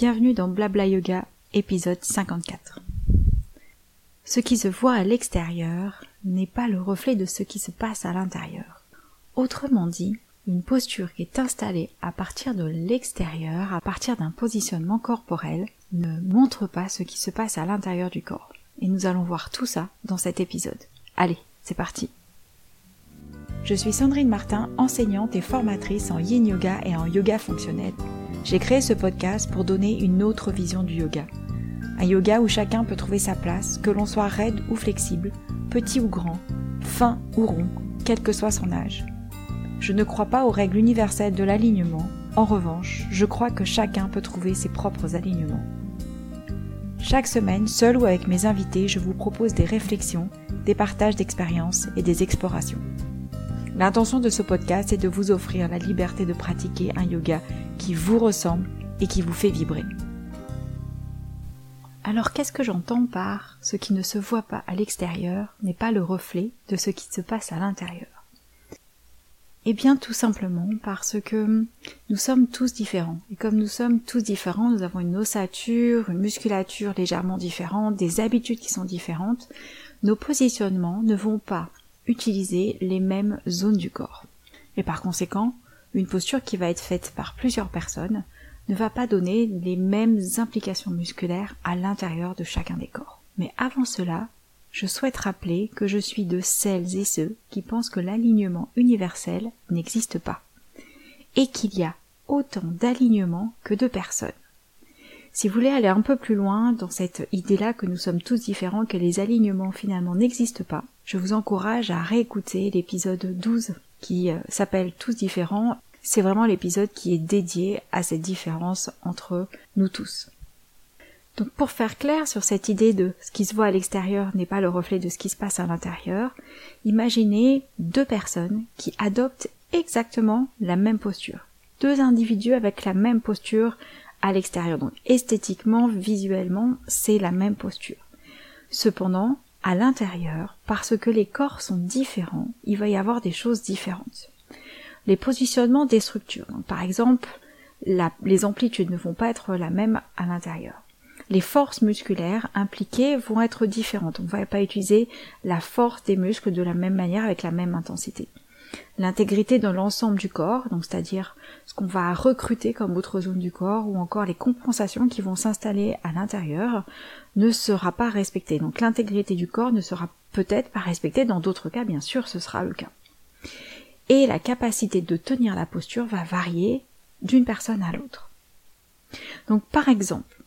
Bienvenue dans Blabla Yoga, épisode 54. Ce qui se voit à l'extérieur n'est pas le reflet de ce qui se passe à l'intérieur. Autrement dit, une posture qui est installée à partir de l'extérieur, à partir d'un positionnement corporel, ne montre pas ce qui se passe à l'intérieur du corps. Et nous allons voir tout ça dans cet épisode. Allez, c'est parti. Je suis Sandrine Martin, enseignante et formatrice en yin yoga et en yoga fonctionnel j'ai créé ce podcast pour donner une autre vision du yoga. Un yoga où chacun peut trouver sa place, que l'on soit raide ou flexible, petit ou grand, fin ou rond, quel que soit son âge. Je ne crois pas aux règles universelles de l'alignement, en revanche, je crois que chacun peut trouver ses propres alignements. Chaque semaine, seul ou avec mes invités, je vous propose des réflexions, des partages d'expériences et des explorations. L'intention de ce podcast est de vous offrir la liberté de pratiquer un yoga qui vous ressemble et qui vous fait vibrer. Alors qu'est-ce que j'entends par ce qui ne se voit pas à l'extérieur n'est pas le reflet de ce qui se passe à l'intérieur? Eh bien tout simplement parce que nous sommes tous différents. Et comme nous sommes tous différents, nous avons une ossature, une musculature légèrement différente, des habitudes qui sont différentes, nos positionnements ne vont pas utiliser les mêmes zones du corps. Et par conséquent, une posture qui va être faite par plusieurs personnes ne va pas donner les mêmes implications musculaires à l'intérieur de chacun des corps. Mais avant cela, je souhaite rappeler que je suis de celles et ceux qui pensent que l'alignement universel n'existe pas, et qu'il y a autant d'alignements que de personnes. Si vous voulez aller un peu plus loin dans cette idée-là que nous sommes tous différents, que les alignements finalement n'existent pas, je vous encourage à réécouter l'épisode 12 qui euh, s'appelle Tous différents. C'est vraiment l'épisode qui est dédié à cette différence entre nous tous. Donc pour faire clair sur cette idée de ce qui se voit à l'extérieur n'est pas le reflet de ce qui se passe à l'intérieur, imaginez deux personnes qui adoptent exactement la même posture. Deux individus avec la même posture à l'extérieur. Donc esthétiquement, visuellement, c'est la même posture. Cependant, à l'intérieur, parce que les corps sont différents, il va y avoir des choses différentes. Les positionnements des structures. Par exemple, les amplitudes ne vont pas être la même à l'intérieur. Les forces musculaires impliquées vont être différentes. On ne va pas utiliser la force des muscles de la même manière avec la même intensité l'intégrité de l'ensemble du corps, donc c'est-à-dire ce qu'on va recruter comme autre zone du corps, ou encore les compensations qui vont s'installer à l'intérieur, ne sera pas respectée. Donc l'intégrité du corps ne sera peut-être pas respectée, dans d'autres cas bien sûr ce sera le cas. Et la capacité de tenir la posture va varier d'une personne à l'autre. Donc par exemple,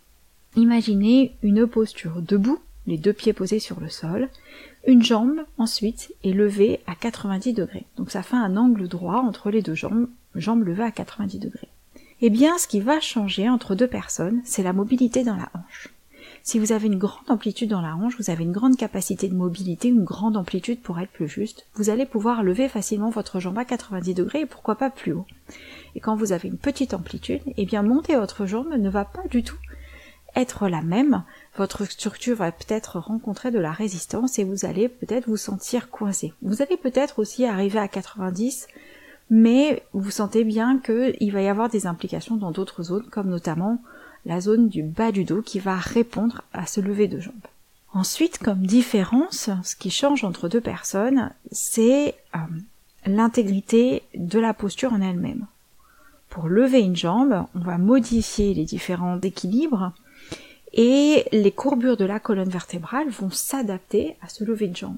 imaginez une posture debout, les deux pieds posés sur le sol, une jambe, ensuite, est levée à 90 degrés. Donc ça fait un angle droit entre les deux jambes, jambes levées à 90 degrés. Eh bien, ce qui va changer entre deux personnes, c'est la mobilité dans la hanche. Si vous avez une grande amplitude dans la hanche, vous avez une grande capacité de mobilité, une grande amplitude pour être plus juste, vous allez pouvoir lever facilement votre jambe à 90 degrés et pourquoi pas plus haut. Et quand vous avez une petite amplitude, eh bien monter votre jambe ne va pas du tout être la même, votre structure va peut-être rencontrer de la résistance et vous allez peut-être vous sentir coincé. Vous allez peut-être aussi arriver à 90, mais vous sentez bien qu'il va y avoir des implications dans d'autres zones, comme notamment la zone du bas du dos qui va répondre à ce lever de jambes. Ensuite, comme différence, ce qui change entre deux personnes, c'est euh, l'intégrité de la posture en elle-même. Pour lever une jambe, on va modifier les différents équilibres et les courbures de la colonne vertébrale vont s'adapter à ce lever de jambe.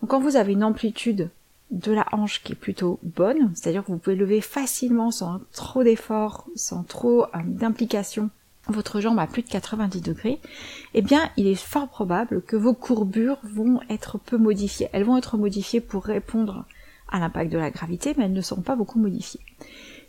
Donc quand vous avez une amplitude de la hanche qui est plutôt bonne, c'est-à-dire que vous pouvez lever facilement sans trop d'effort, sans trop euh, d'implication votre jambe à plus de 90 degrés, eh bien il est fort probable que vos courbures vont être peu modifiées. Elles vont être modifiées pour répondre à l'impact de la gravité, mais elles ne sont pas beaucoup modifiées.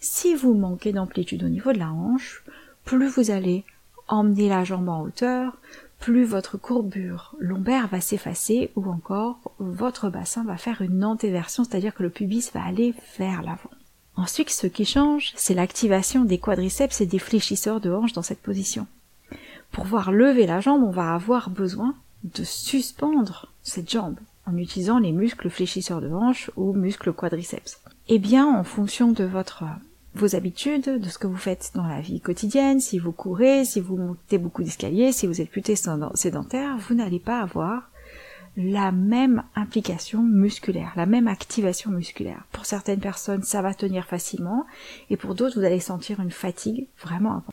Si vous manquez d'amplitude au niveau de la hanche, plus vous allez emmener la jambe en hauteur, plus votre courbure lombaire va s'effacer ou encore votre bassin va faire une antéversion, c'est-à-dire que le pubis va aller vers l'avant. Ensuite, ce qui change, c'est l'activation des quadriceps et des fléchisseurs de hanche dans cette position. Pour voir lever la jambe, on va avoir besoin de suspendre cette jambe en utilisant les muscles fléchisseurs de hanche ou muscles quadriceps. Eh bien, en fonction de votre vos habitudes, de ce que vous faites dans la vie quotidienne, si vous courez, si vous montez beaucoup d'escaliers, si vous êtes plutôt sédentaire, vous n'allez pas avoir la même implication musculaire, la même activation musculaire. Pour certaines personnes, ça va tenir facilement, et pour d'autres, vous allez sentir une fatigue vraiment.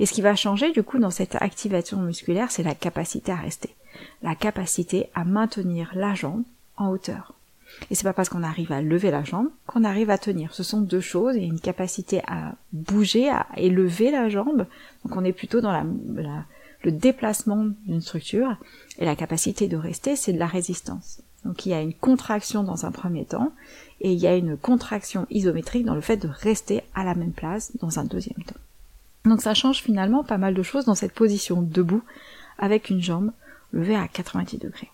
Et ce qui va changer, du coup, dans cette activation musculaire, c'est la capacité à rester. La capacité à maintenir la jambe en hauteur. Et c'est pas parce qu'on arrive à lever la jambe qu'on arrive à tenir. Ce sont deux choses. Il y a une capacité à bouger, à élever la jambe. Donc on est plutôt dans la, le déplacement d'une structure. Et la capacité de rester, c'est de la résistance. Donc il y a une contraction dans un premier temps et il y a une contraction isométrique dans le fait de rester à la même place dans un deuxième temps. Donc ça change finalement pas mal de choses dans cette position debout avec une jambe levée à 90 degrés.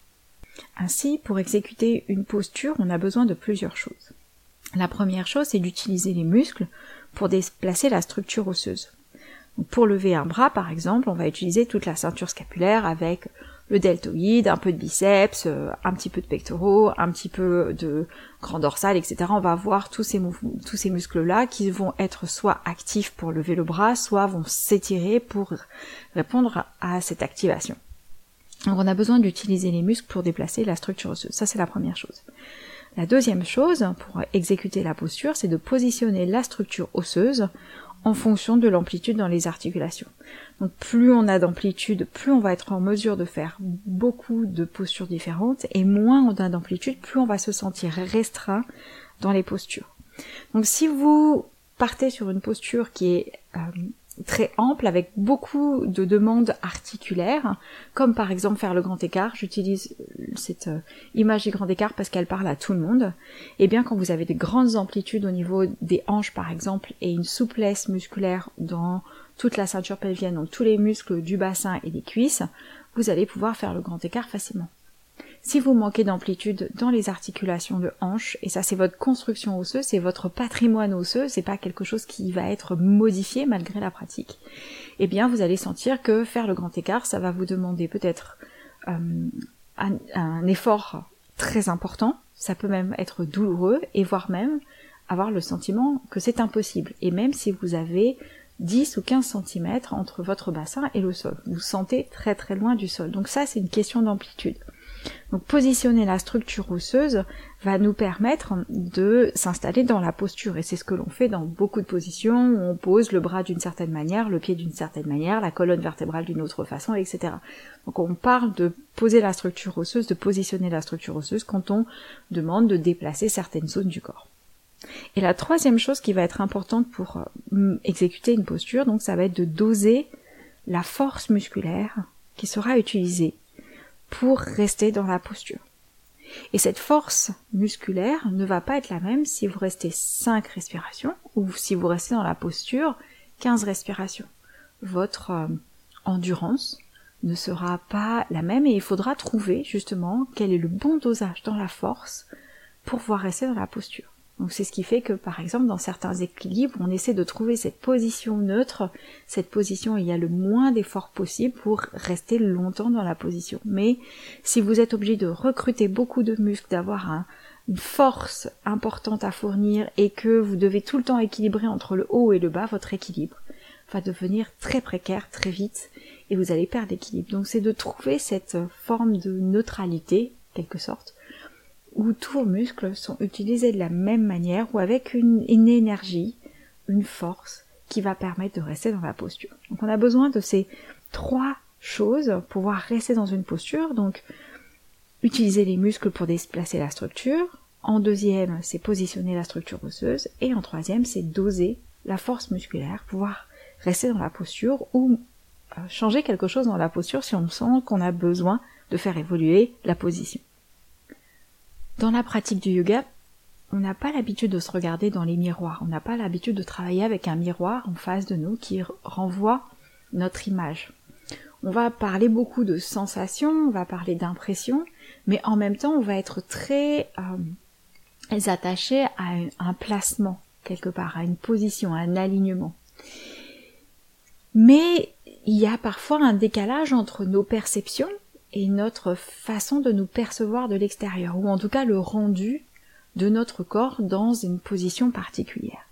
Ainsi, pour exécuter une posture, on a besoin de plusieurs choses. La première chose, c'est d'utiliser les muscles pour déplacer la structure osseuse. pour lever un bras, par exemple, on va utiliser toute la ceinture scapulaire avec le deltoïde, un peu de biceps, euh, un petit peu de pectoraux, un petit peu de grand dorsal, etc. On va voir tous ces tous ces muscles-là qui vont être soit actifs pour lever le bras, soit vont s'étirer pour répondre à cette activation. Donc on a besoin d'utiliser les muscles pour déplacer la structure osseuse. Ça c'est la première chose. La deuxième chose pour exécuter la posture, c'est de positionner la structure osseuse en fonction de l'amplitude dans les articulations. Donc plus on a d'amplitude, plus on va être en mesure de faire beaucoup de postures différentes, et moins on a d'amplitude, plus on va se sentir restreint dans les postures. Donc si vous partez sur une posture qui est euh, très ample avec beaucoup de demandes articulaires, comme par exemple faire le grand écart. J'utilise cette euh, image du grand écart parce qu'elle parle à tout le monde. Et eh bien quand vous avez des grandes amplitudes au niveau des hanches par exemple et une souplesse musculaire dans toute la ceinture pelvienne, donc tous les muscles du bassin et des cuisses, vous allez pouvoir faire le grand écart facilement. Si vous manquez d'amplitude dans les articulations de hanche, et ça c'est votre construction osseuse, c'est votre patrimoine osseux, c'est pas quelque chose qui va être modifié malgré la pratique, eh bien vous allez sentir que faire le grand écart, ça va vous demander peut-être euh, un, un effort très important, ça peut même être douloureux, et voire même avoir le sentiment que c'est impossible. Et même si vous avez 10 ou 15 cm entre votre bassin et le sol. Vous sentez très très loin du sol. Donc ça, c'est une question d'amplitude. Donc positionner la structure osseuse va nous permettre de s'installer dans la posture et c'est ce que l'on fait dans beaucoup de positions où on pose le bras d'une certaine manière, le pied d'une certaine manière, la colonne vertébrale d'une autre façon, etc. Donc on parle de poser la structure osseuse, de positionner la structure osseuse quand on demande de déplacer certaines zones du corps. Et la troisième chose qui va être importante pour euh, exécuter une posture, donc ça va être de doser la force musculaire qui sera utilisée pour rester dans la posture. Et cette force musculaire ne va pas être la même si vous restez 5 respirations ou si vous restez dans la posture 15 respirations. Votre euh, endurance ne sera pas la même et il faudra trouver justement quel est le bon dosage dans la force pour pouvoir rester dans la posture. Donc c'est ce qui fait que par exemple dans certains équilibres, on essaie de trouver cette position neutre, cette position où il y a le moins d'efforts possible pour rester longtemps dans la position. Mais si vous êtes obligé de recruter beaucoup de muscles, d'avoir une force importante à fournir et que vous devez tout le temps équilibrer entre le haut et le bas, votre équilibre va devenir très précaire très vite et vous allez perdre l'équilibre. Donc c'est de trouver cette forme de neutralité, quelque sorte, où tous vos muscles sont utilisés de la même manière ou avec une, énergie, une force qui va permettre de rester dans la posture. Donc on a besoin de ces trois choses pour pouvoir rester dans une posture. Donc utiliser les muscles pour déplacer la structure. En deuxième, c'est positionner la structure osseuse. Et en troisième, c'est doser la force musculaire, pouvoir rester dans la posture ou euh, changer quelque chose dans la posture si on sent qu'on a besoin de faire évoluer la position. Dans la pratique du yoga, on n'a pas l'habitude de se regarder dans les miroirs, on n'a pas l'habitude de travailler avec un miroir en face de nous qui renvoie notre image. On va parler beaucoup de sensations, on va parler d'impressions, mais en même temps on va être très euh, attaché à un placement quelque part, à une position, à un alignement. Mais il y a parfois un décalage entre nos perceptions et notre façon de nous percevoir de l'extérieur, ou en tout cas le rendu de notre corps dans une position particulière.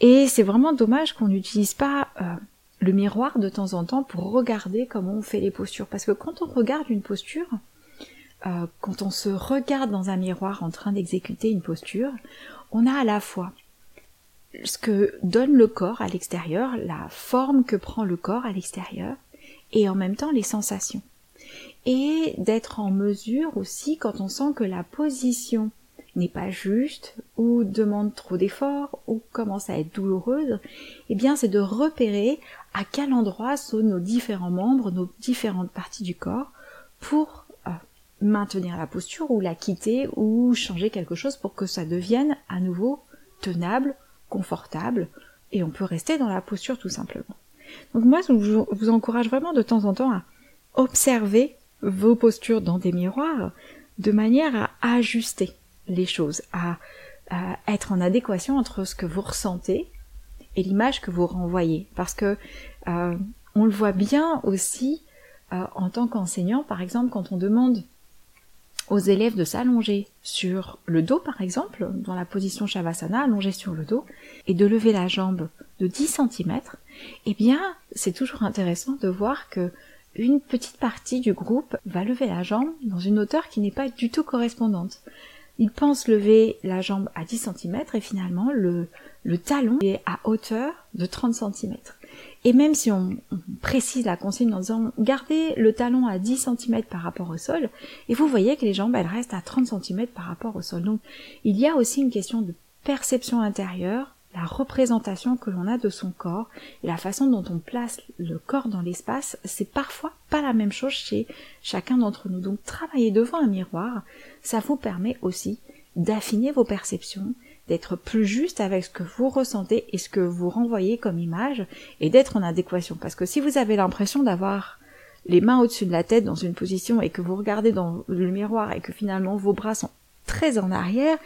Et c'est vraiment dommage qu'on n'utilise pas euh, le miroir de temps en temps pour regarder comment on fait les postures. Parce que quand on regarde une posture, euh, quand on se regarde dans un miroir en train d'exécuter une posture, on a à la fois ce que donne le corps à l'extérieur, la forme que prend le corps à l'extérieur, et en même temps les sensations. Et d'être en mesure aussi, quand on sent que la position n'est pas juste, ou demande trop d'efforts, ou commence à être douloureuse, eh bien c'est de repérer à quel endroit sont nos différents membres, nos différentes parties du corps, pour euh, maintenir la posture, ou la quitter, ou changer quelque chose pour que ça devienne à nouveau tenable, confortable, et on peut rester dans la posture tout simplement. Donc moi, je vous encourage vraiment de temps en temps à observer vos postures dans des miroirs de manière à ajuster les choses, à, être en adéquation entre ce que vous ressentez et l'image que vous renvoyez. Parce que euh, on le voit bien aussi euh, en tant qu'enseignant, par exemple, quand on demande aux élèves de s'allonger sur le dos, par exemple, dans la position Shavasana, allongé sur le dos, et de lever la jambe de 10 cm, eh bien, c'est toujours intéressant de voir que une petite partie du groupe va lever la jambe dans une hauteur qui n'est pas du tout correspondante. Ils pensent lever la jambe à 10 cm et finalement le, talon est à hauteur de 30 cm. Et même si on, précise la consigne en disant gardez le talon à 10 cm par rapport au sol, et vous voyez que les jambes elles restent à 30 cm par rapport au sol. Donc il y a aussi une question de perception intérieure, la représentation que l'on a de son corps et la façon dont on place le corps dans l'espace, c'est parfois pas la même chose chez chacun d'entre nous. Donc travailler devant un miroir, ça vous permet aussi d'affiner vos perceptions d'être plus juste avec ce que vous ressentez et ce que vous renvoyez comme image et d'être en adéquation. Parce que si vous avez l'impression d'avoir les mains au-dessus de la tête dans une position et que vous regardez dans le miroir et que finalement vos bras sont très en arrière,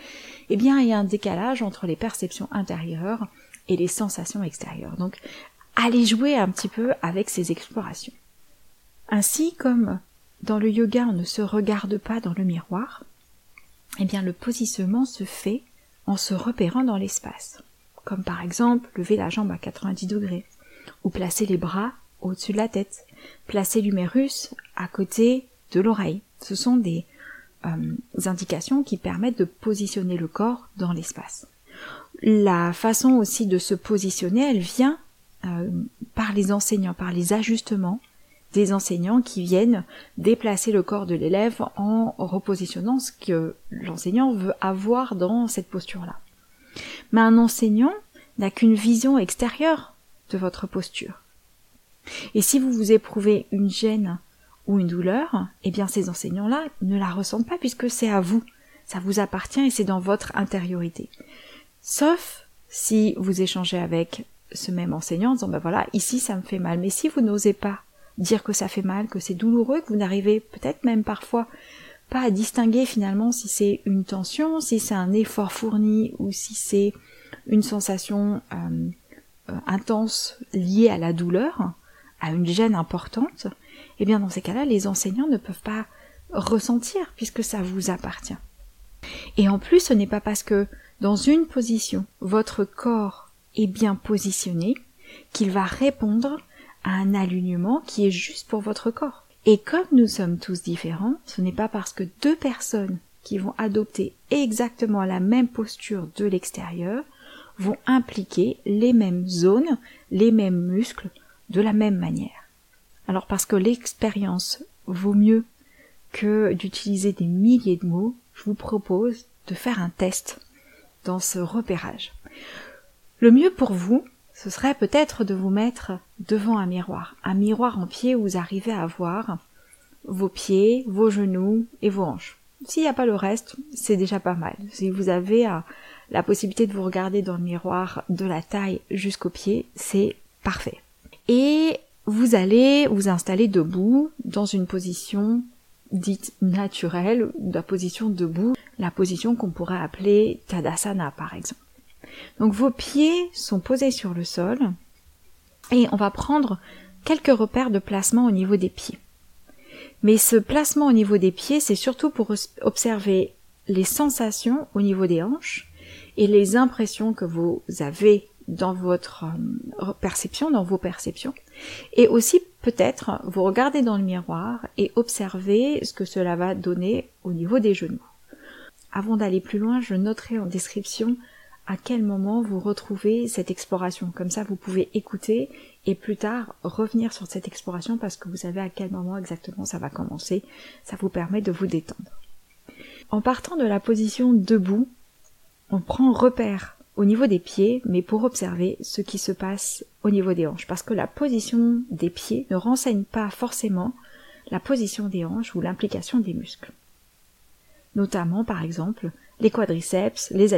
eh bien il y a un décalage entre les perceptions intérieures et les sensations extérieures. Donc allez jouer un petit peu avec ces explorations. Ainsi comme dans le yoga on ne se regarde pas dans le miroir, eh bien le positionnement se fait en se repérant dans l'espace, comme par exemple lever la jambe à 90 degrés, ou placer les bras au-dessus de la tête, placer l'humérus à côté de l'oreille. Ce sont des euh, indications qui permettent de positionner le corps dans l'espace. La façon aussi de se positionner, elle vient euh, par les enseignants, par les ajustements des enseignants qui viennent déplacer le corps de l'élève en repositionnant ce que l'enseignant veut avoir dans cette posture-là. Mais un enseignant n'a qu'une vision extérieure de votre posture. Et si vous vous éprouvez une gêne ou une douleur, eh bien ces enseignants-là ne la ressentent pas puisque c'est à vous, ça vous appartient et c'est dans votre intériorité. Sauf si vous échangez avec ce même enseignant en disant ben voilà, ici ça me fait mal. Mais si vous n'osez pas dire que ça fait mal, que c'est douloureux, que vous n'arrivez peut-être même parfois pas à distinguer finalement si c'est une tension, si c'est un effort fourni ou si c'est une sensation euh, euh, intense liée à la douleur, à une gêne importante, eh bien dans ces cas-là, les enseignants ne peuvent pas ressentir puisque ça vous appartient. Et en plus, ce n'est pas parce que dans une position, votre corps est bien positionné qu'il va répondre à un alignement qui est juste pour votre corps. Et comme nous sommes tous différents, ce n'est pas parce que deux personnes qui vont adopter exactement la même posture de l'extérieur vont impliquer les mêmes zones, les mêmes muscles de la même manière. Alors parce que l'expérience vaut mieux que d'utiliser des milliers de mots, je vous propose de faire un test dans ce repérage. Le mieux pour vous, ce serait peut-être de vous mettre devant un miroir, un miroir en pied où vous arrivez à voir vos pieds, vos genoux et vos hanches. S'il n'y a pas le reste, c'est déjà pas mal. Si vous avez euh, la possibilité de vous regarder dans le miroir de la taille jusqu'aux pieds, c'est parfait. Et vous allez vous installer debout dans une position dite naturelle, la position debout, la position qu'on pourrait appeler Tadasana par exemple. Donc vos pieds sont posés sur le sol et on va prendre quelques repères de placement au niveau des pieds. Mais ce placement au niveau des pieds, c'est surtout pour observer les sensations au niveau des hanches et les impressions que vous avez dans votre euh, perception, dans vos perceptions. Et aussi peut-être vous regardez dans le miroir et observez ce que cela va donner au niveau des genoux. Avant d'aller plus loin, je noterai en description à quel moment vous retrouvez cette exploration. Comme ça, vous pouvez écouter et plus tard revenir sur cette exploration parce que vous savez à quel moment exactement ça va commencer. Ça vous permet de vous détendre. En partant de la position debout, on prend repère au niveau des pieds, mais pour observer ce qui se passe au niveau des hanches. Parce que la position des pieds ne renseigne pas forcément la position des hanches ou l'implication des muscles. Notamment, par exemple, les quadriceps, les,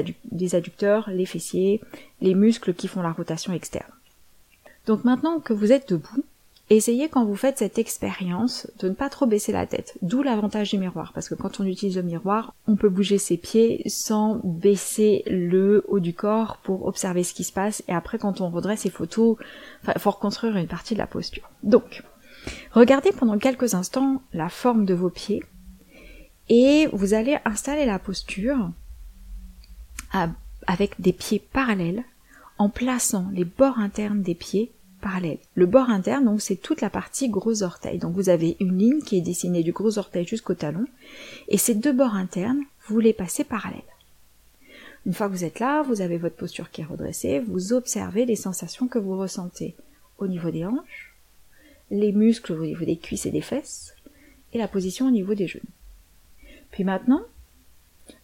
adducteurs, les fessiers, les muscles qui font la rotation externe. Donc maintenant que vous êtes debout, essayez quand vous faites cette expérience de ne pas trop baisser la tête, d'où l'avantage du miroir, parce que quand on utilise le miroir, on peut bouger ses pieds sans baisser le haut du corps pour observer ce qui se passe, et après quand on redresse ses photos, il faut reconstruire une partie de la posture. Donc, regardez pendant quelques instants la forme de vos pieds, et vous allez installer la posture avec des pieds parallèles en plaçant les bords internes des pieds Le bord interne, donc, c'est toute la partie gros orteil. Donc, vous avez une ligne qui est dessinée du gros orteil jusqu'au talon, et ces deux bords internes, vous les passez parallèles. Une fois que vous êtes là, vous avez votre posture qui est redressée, vous observez les sensations que vous ressentez au niveau des hanches, les muscles au niveau des cuisses et des fesses, et la position au niveau des genoux. Puis maintenant,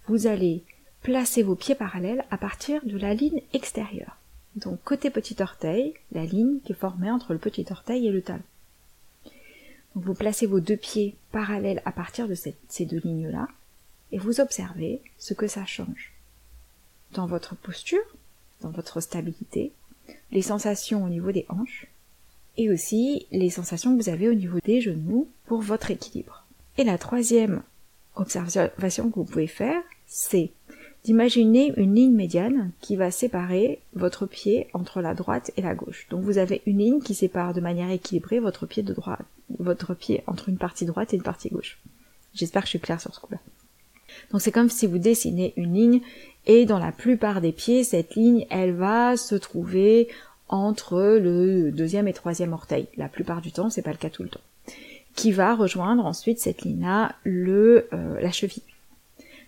vous allez placer vos pieds parallèles à partir de la ligne extérieure. Donc côté petit orteil, la ligne qui est formée entre le petit orteil et le talon. Vous placez vos deux pieds parallèles à partir de ces deux lignes-là et vous observez ce que ça change. Dans votre posture, dans votre stabilité, les sensations au niveau des hanches et aussi les sensations que vous avez au niveau des genoux pour votre équilibre. Et la troisième observation que vous pouvez faire, c'est d'imaginer une ligne médiane qui va séparer votre pied entre la droite et la gauche. Donc vous avez une ligne qui sépare de manière équilibrée votre pied de droite, votre pied entre une partie droite et une partie gauche. J'espère que je suis claire sur ce coup-là. Donc c'est comme si vous dessinez une ligne et dans la plupart des pieds, cette ligne, elle va se trouver entre le deuxième et troisième orteil. La plupart du temps, c'est pas le cas tout le temps qui va rejoindre ensuite cette ligne-là le, euh, la cheville.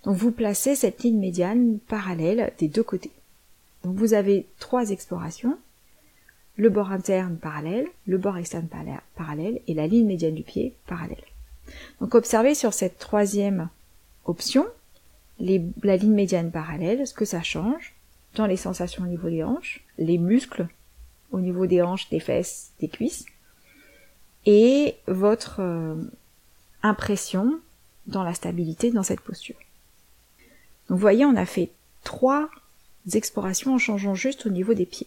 Donc vous placez cette ligne médiane parallèle des deux côtés. Donc vous avez trois explorations, le bord interne parallèle, le bord externe parallèle et la ligne médiane du pied parallèle. Donc observez sur cette troisième option la ligne médiane parallèle, ce que ça change dans les sensations au niveau des hanches, les muscles au niveau des hanches, des fesses, des cuisses, et votre euh, impression dans la stabilité dans cette posture. Donc vous voyez, on a fait trois explorations en changeant juste au niveau des pieds.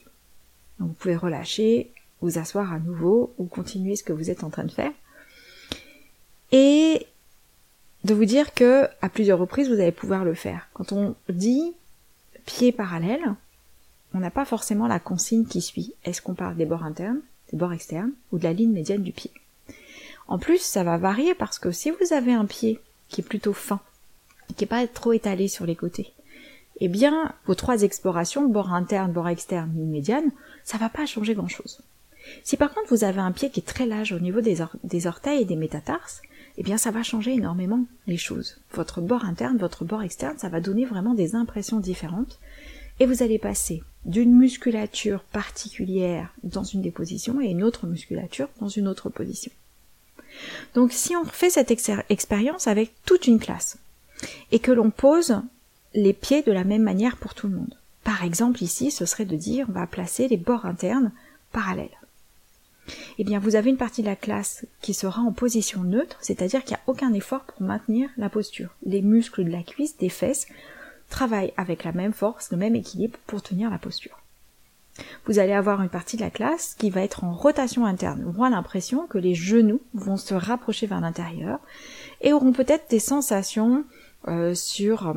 Vous pouvez relâcher, vous asseoir à nouveau ou continuer ce que vous êtes en train de faire. Et de vous dire que à plusieurs reprises vous allez pouvoir le faire. Quand on dit pieds parallèles, on n'a pas forcément la consigne qui suit. Est-ce qu'on parle des bords internes des bords externes ou de la ligne médiane du pied? En plus, ça va varier parce que si vous avez un pied qui est plutôt fin, qui n'est pas trop étalé sur les côtés, eh bien, vos trois explorations, bord interne, bord externe, ligne médiane, ça va pas changer grand chose. Si par contre vous avez un pied qui est très large au niveau des, des orteils et des métatarses, eh bien ça va changer énormément les choses. Votre bord interne, votre bord externe, ça va donner vraiment des impressions différentes et vous allez passer d'une musculature particulière dans une des positions et une autre musculature dans une autre position. Donc si on fait cette expérience avec toute une classe et que l'on pose les pieds de la même manière pour tout le monde. Par exemple ici, ce serait de dire on va placer les bords internes parallèles. Eh bien, vous avez une partie de la classe qui sera en position neutre, c'est-à-dire qu'il n'y a aucun effort pour maintenir la posture. Les muscles de la cuisse, des fesses, travaille avec la même force, le même équilibre pour tenir la posture. Vous allez avoir une partie de la classe qui va être en rotation interne, aura l'impression que les genoux vont se rapprocher vers l'intérieur et auront peut-être des sensations sur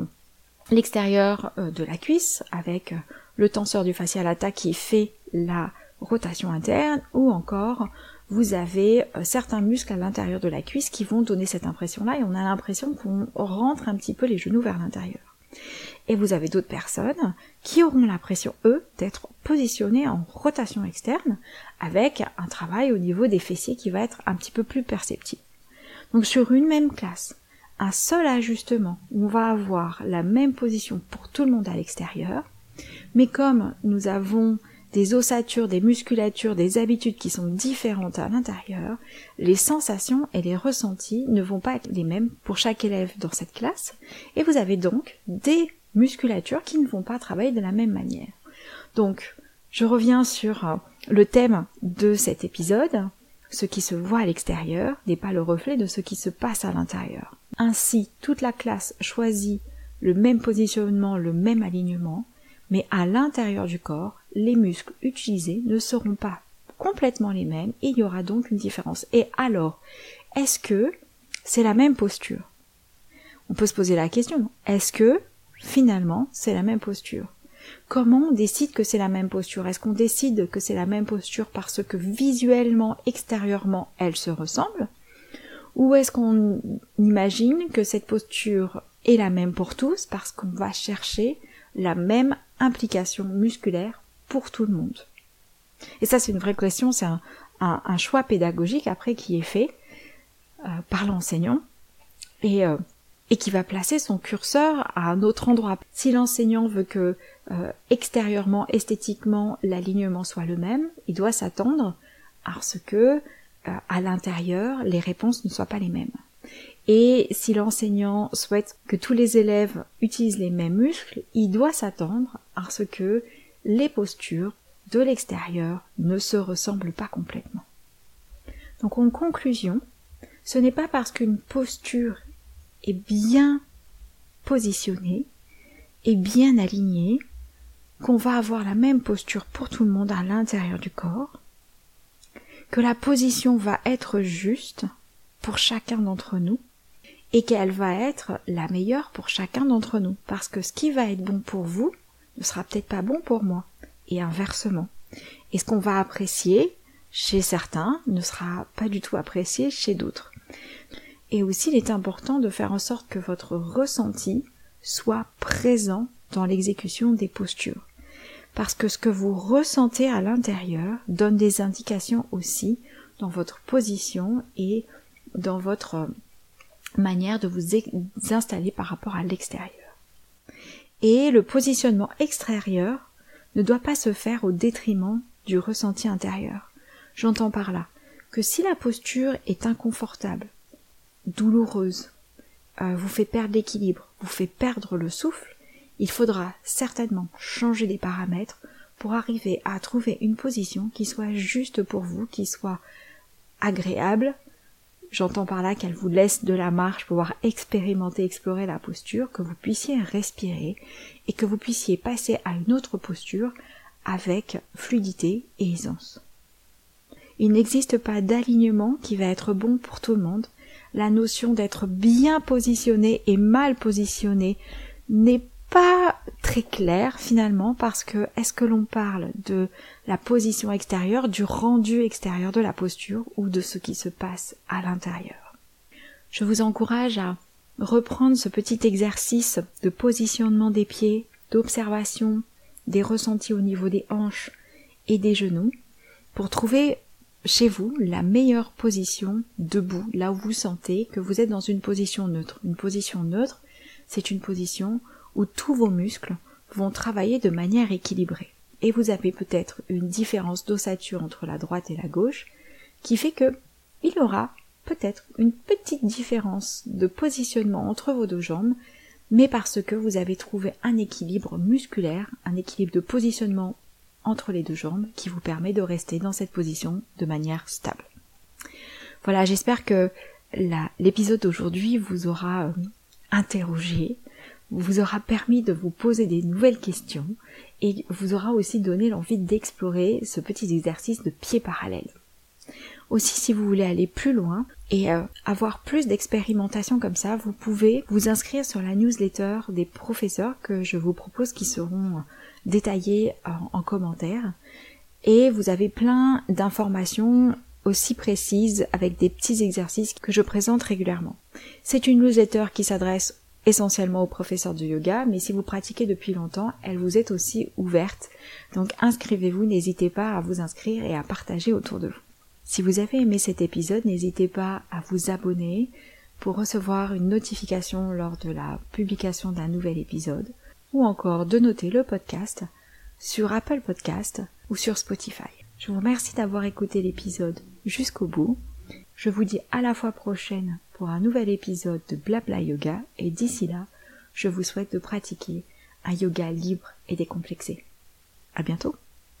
l'extérieur euh, de la cuisse avec le tenseur du facial qui fait la rotation interne ou encore vous avez euh, certains muscles à l'intérieur de la cuisse qui vont donner cette impression là et on a l'impression qu'on rentre un petit peu les genoux vers l'intérieur. Et vous avez d'autres personnes qui auront l'impression, eux, d'être positionnés en rotation externe avec un travail au niveau des fessiers qui va être un petit peu plus perceptible. Donc sur une même classe, un seul ajustement où on va avoir la même position pour tout le monde à l'extérieur, mais comme nous avons des ossatures, des musculatures, des habitudes qui sont différentes à l'intérieur, les sensations et les ressentis ne vont pas être les mêmes pour chaque élève dans cette classe, et vous avez donc des musculatures qui ne vont pas travailler de la même manière. Donc, je reviens sur le thème de cet épisode. Ce qui se voit à l'extérieur n'est pas le reflet de ce qui se passe à l'intérieur. Ainsi, toute la classe choisit le même positionnement, le même alignement, mais à l'intérieur du corps, les muscles utilisés ne seront pas complètement les mêmes il y aura donc une différence. Et alors, est-ce que c'est la même posture? On peut se poser la question, est-ce que finalement c'est la même posture? Comment on décide que c'est la même posture? Est-ce qu'on décide que c'est la même posture parce que visuellement, extérieurement, elle se ressemble? Ou est-ce qu'on imagine que cette posture est la même pour tous parce qu'on va chercher la même implication musculaire pour tout le monde? Et ça, c'est une vraie question, c'est un, choix pédagogique après qui est fait euh, par l'enseignant et, euh, et qui va placer son curseur à un autre endroit. Si l'enseignant veut que euh, extérieurement, esthétiquement, l'alignement soit le même, il doit s'attendre à ce que à l'intérieur, les réponses ne soient pas les mêmes. Et si l'enseignant souhaite que tous les élèves utilisent les mêmes muscles, il doit s'attendre à ce que les postures de l'extérieur ne se ressemblent pas complètement. Donc en conclusion, ce n'est pas parce qu'une posture est bien positionnée et bien alignée qu'on va avoir la même posture pour tout le monde à l'intérieur du corps, que la position va être juste pour chacun d'entre nous, et qu'elle va être la meilleure pour chacun d'entre nous. Parce que ce qui va être bon pour vous ne sera peut-être pas bon pour moi. Et inversement. Et ce qu'on va apprécier chez certains ne sera pas du tout apprécié chez d'autres. Et aussi, il est important de faire en sorte que votre ressenti soit présent dans l'exécution des postures. Parce que ce que vous ressentez à l'intérieur donne des indications aussi dans votre position et dans votre manière de vous installer par rapport à l'extérieur. Et le positionnement extérieur ne doit pas se faire au détriment du ressenti intérieur. J'entends par là que si la posture est inconfortable, douloureuse, euh, vous fait perdre l'équilibre, vous fait perdre le souffle, il faudra certainement changer les paramètres pour arriver à trouver une position qui soit juste pour vous, qui soit agréable, J'entends par là qu'elle vous laisse de la marche pour pouvoir expérimenter, explorer la posture, que vous puissiez respirer et que vous puissiez passer à une autre posture avec fluidité et aisance. Il n'existe pas d'alignement qui va être bon pour tout le monde. La notion d'être bien positionné et mal positionné n'est pas très clair finalement parce que est-ce que l'on parle de la position extérieure, du rendu extérieur de la posture ou de ce qui se passe à l'intérieur? Je vous encourage à reprendre ce petit exercice de positionnement des pieds, d'observation des ressentis au niveau des hanches et des genoux pour trouver chez vous la meilleure position debout, là où vous sentez que vous êtes dans une position neutre. Une position neutre, c'est une position où tous vos muscles vont travailler de manière équilibrée. Et vous avez peut-être une différence d'ossature entre la droite et la gauche qui fait que il y aura peut-être une petite différence de positionnement entre vos deux jambes, mais parce que vous avez trouvé un équilibre musculaire, un équilibre de positionnement entre les deux jambes qui vous permet de rester dans cette position de manière stable. Voilà, j'espère que l'épisode d'aujourd'hui vous aura euh, interrogé, vous aura permis de vous poser des nouvelles questions et vous aura aussi donné l'envie d'explorer ce petit exercice de pied parallèle. Aussi, si vous voulez aller plus loin et euh, avoir plus d'expérimentation comme ça, vous pouvez vous inscrire sur la newsletter des professeurs que je vous propose qui seront détaillés en commentaire. Et vous avez plein d'informations aussi précises avec des petits exercices que je présente régulièrement. C'est une newsletter qui s'adresse essentiellement aux professeurs de yoga, mais si vous pratiquez depuis longtemps, elle vous est aussi ouverte. Donc inscrivez-vous, n'hésitez pas à vous inscrire et à partager autour de vous. Si vous avez aimé cet épisode, n'hésitez pas à vous abonner pour recevoir une notification lors de la publication d'un nouvel épisode, ou encore de noter le podcast sur Apple Podcast ou sur Spotify. Je vous remercie d'avoir écouté l'épisode jusqu'au bout. Je vous dis à la fois prochaine pour un nouvel épisode de Blabla Yoga et d'ici là, je vous souhaite de pratiquer un yoga libre et décomplexé. À bientôt!